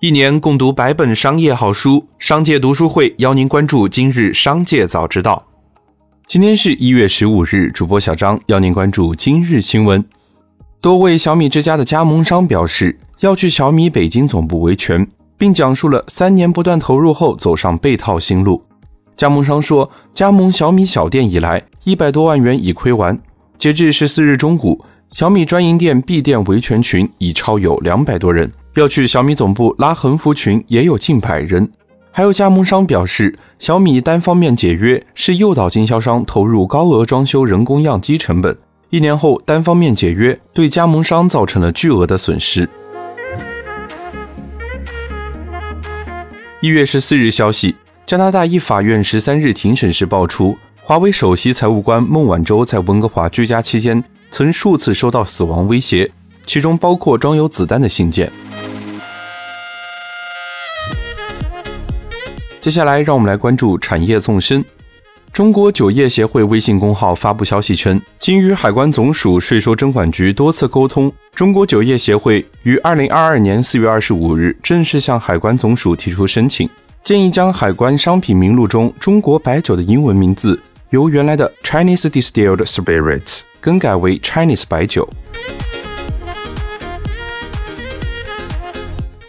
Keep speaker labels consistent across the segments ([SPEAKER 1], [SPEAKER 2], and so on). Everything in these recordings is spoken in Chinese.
[SPEAKER 1] 一年共读百本商业好书，商界读书会邀您关注今日商界早知道。今天是一月十五日，主播小张邀您关注今日新闻。多位小米之家的加盟商表示要去小米北京总部维权，并讲述了三年不断投入后走上被套新路。加盟商说，加盟小米小店以来，一百多万元已亏完。截至十四日中午，小米专营店闭店维权群已超有两百多人。要去小米总部拉横幅群也有近百人，还有加盟商表示，小米单方面解约是诱导经销商投入高额装修人工样机成本，一年后单方面解约对加盟商造成了巨额的损失。一月十四日消息，加拿大一法院十三日庭审时爆出，华为首席财务官孟晚舟在温哥华居家期间曾数次收到死亡威胁，其中包括装有子弹的信件。接下来，让我们来关注产业纵深。中国酒业协会微信公号发布消息称，经与海关总署、税收征管局多次沟通，中国酒业协会于二零二二年四月二十五日正式向海关总署提出申请，建议将海关商品名录中“中国白酒”的英文名字由原来的 Chinese Distilled Spirits 更改为 Chinese 白酒。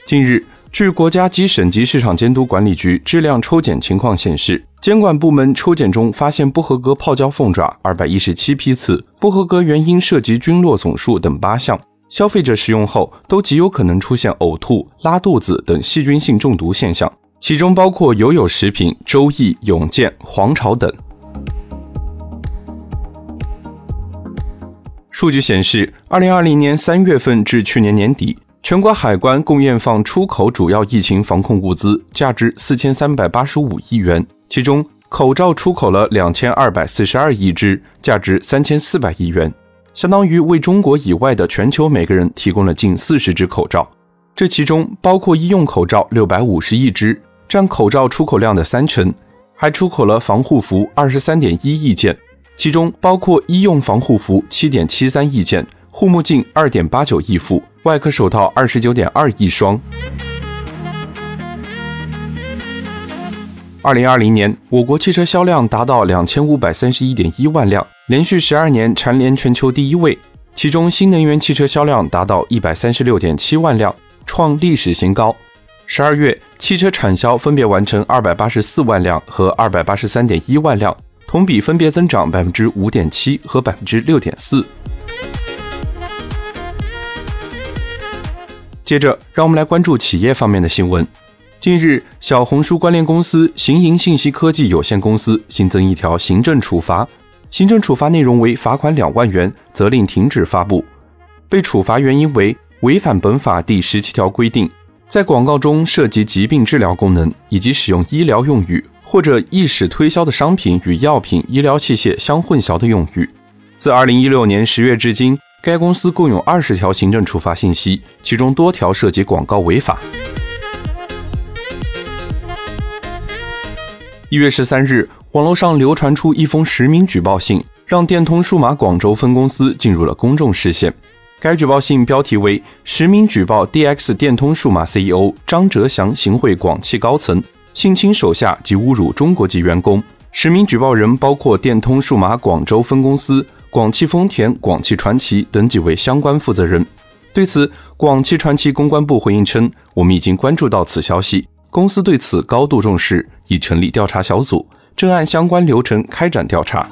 [SPEAKER 1] 近日。据国家级省级市场监督管理局质量抽检情况显示，监管部门抽检中发现不合格泡椒凤爪二百一十七批次，不合格原因涉及菌落总数等八项，消费者食用后都极有可能出现呕吐、拉肚子等细菌性中毒现象，其中包括友友食品、周易、永健、黄巢等。数据显示，二零二零年三月份至去年年底。全国海关共验放出口主要疫情防控物资价值四千三百八十五亿元，其中口罩出口了两千二百四十二亿只，价值三千四百亿元，相当于为中国以外的全球每个人提供了近四十只口罩。这其中包括医用口罩六百五十亿只，占口罩出口量的三成，还出口了防护服二十三点一亿件，其中包括医用防护服七点七三亿件，护目镜二点八九亿副。外科手套二十九点二亿双。二零二零年，我国汽车销量达到两千五百三十一点一万辆，连续十二年蝉联全球第一位。其中，新能源汽车销量达到一百三十六点七万辆，创历史新高。十二月，汽车产销分别完成二百八十四万辆和二百八十三点一万辆，同比分别增长百分之五点七和百分之六点四。接着，让我们来关注企业方面的新闻。近日，小红书关联公司行营信息科技有限公司新增一条行政处罚，行政处罚内容为罚款两万元，责令停止发布。被处罚原因为违反本法第十七条规定，在广告中涉及疾病治疗功能，以及使用医疗用语或者意使推销的商品与药品、医疗器械相混淆的用语。自二零一六年十月至今。该公司共有二十条行政处罚信息，其中多条涉及广告违法。一月十三日，网络上流传出一封实名举报信，让电通数码广州分公司进入了公众视线。该举报信标题为“实名举报 DX 电通数码 CEO 张哲祥行贿广汽高层，性侵手下及侮辱中国籍员工”。实名举报人包括电通数码广州分公司。广汽丰田、广汽传祺等几位相关负责人，对此，广汽传祺公关部回应称：“我们已经关注到此消息，公司对此高度重视，已成立调查小组，正按相关流程开展调查。”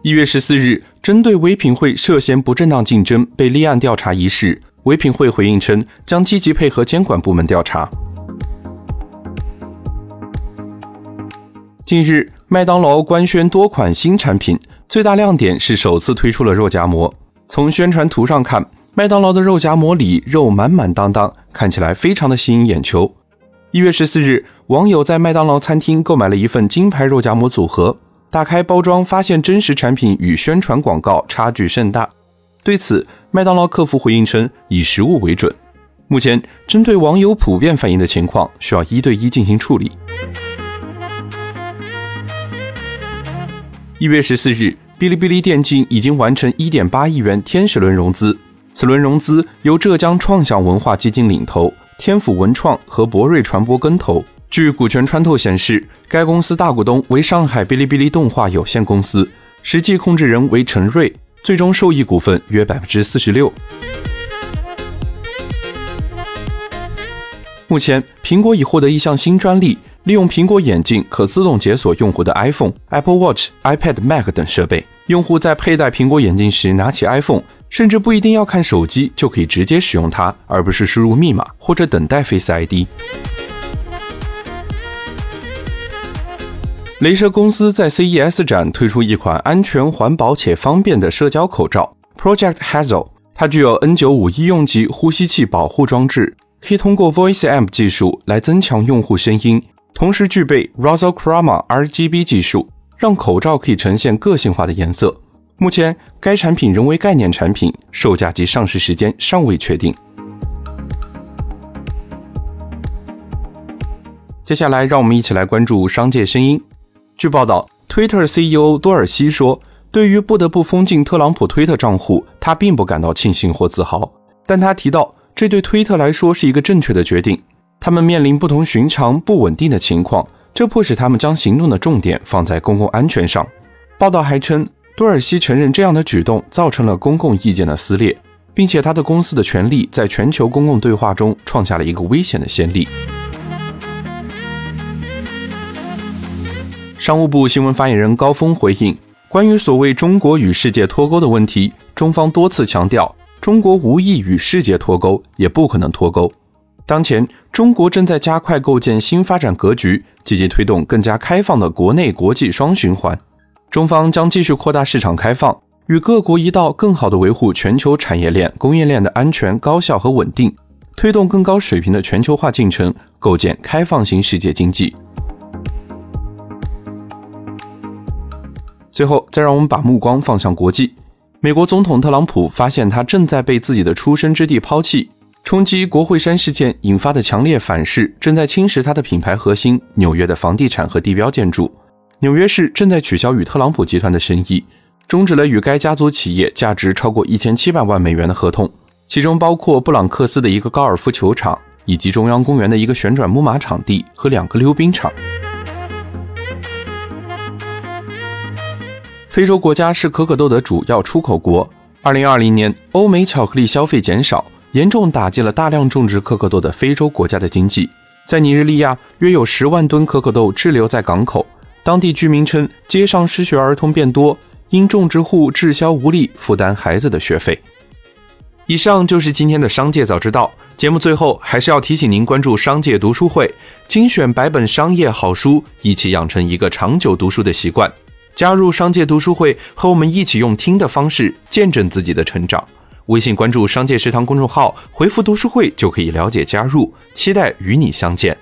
[SPEAKER 1] 一月十四日，针对唯品会涉嫌不正当竞争被立案调查一事，唯品会回应称将积极配合监管部门调查。近日。麦当劳官宣多款新产品，最大亮点是首次推出了肉夹馍。从宣传图上看，麦当劳的肉夹馍里肉满满当当，看起来非常的吸引眼球。一月十四日，网友在麦当劳餐厅购买了一份金牌肉夹馍组合，打开包装发现真实产品与宣传广告差距甚大。对此，麦当劳客服回应称以实物为准。目前，针对网友普遍反映的情况，需要一对一进行处理。一月十四日，哔哩哔哩电竞已经完成一点八亿元天使轮融资。此轮融资由浙江创想文化基金领投，天府文创和博瑞传播跟投。据股权穿透显示，该公司大股东为上海哔哩哔哩动画有限公司，实际控制人为陈瑞，最终受益股份约百分之四十六。目前，苹果已获得一项新专利，利用苹果眼镜可自动解锁用户的 iPhone、Apple Watch、iPad、Mac 等设备。用户在佩戴苹果眼镜时拿起 iPhone，甚至不一定要看手机就可以直接使用它，而不是输入密码或者等待 Face ID。雷蛇公司在 CES 展推出一款安全、环保且方便的社交口罩 Project Hazel，它具有 N95 医用级呼吸器保护装置。可以通过 Voice Amp 技术来增强用户声音，同时具备 Razo Chroma RGB 技术，让口罩可以呈现个性化的颜色。目前，该产品仍为概念产品，售价及上市时间尚未确定。接下来，让我们一起来关注商界声音。据报道，Twitter CEO 多尔西说：“对于不得不封禁特朗普推特账户，他并不感到庆幸或自豪。”但他提到。这对推特来说是一个正确的决定。他们面临不同寻常、不稳定的情况，这迫使他们将行动的重点放在公共安全上。报道还称，多尔西承认这样的举动造成了公共意见的撕裂，并且他的公司的权力在全球公共对话中创下了一个危险的先例。商务部新闻发言人高峰回应关于所谓中国与世界脱钩的问题，中方多次强调。中国无意与世界脱钩，也不可能脱钩。当前，中国正在加快构建新发展格局，积极推动更加开放的国内国际双循环。中方将继续扩大市场开放，与各国一道更好地维护全球产业链、供应链的安全、高效和稳定，推动更高水平的全球化进程，构建开放型世界经济。最后，再让我们把目光放向国际。美国总统特朗普发现他正在被自己的出生之地抛弃，冲击国会山事件引发的强烈反噬正在侵蚀他的品牌核心——纽约的房地产和地标建筑。纽约市正在取消与特朗普集团的生意，终止了与该家族企业价值超过一千七百万美元的合同，其中包括布朗克斯的一个高尔夫球场，以及中央公园的一个旋转木马场地和两个溜冰场。非洲国家是可可豆的主要出口国。二零二零年，欧美巧克力消费减少，严重打击了大量种植可可豆的非洲国家的经济。在尼日利亚，约有十万吨可可豆滞留在港口。当地居民称，街上失学儿童变多，因种植户滞销无力负担孩子的学费。以上就是今天的商界早知道节目。最后，还是要提醒您关注商界读书会，精选百本商业好书，一起养成一个长久读书的习惯。加入商界读书会，和我们一起用听的方式见证自己的成长。微信关注“商界食堂”公众号，回复“读书会”就可以了解加入。期待与你相见。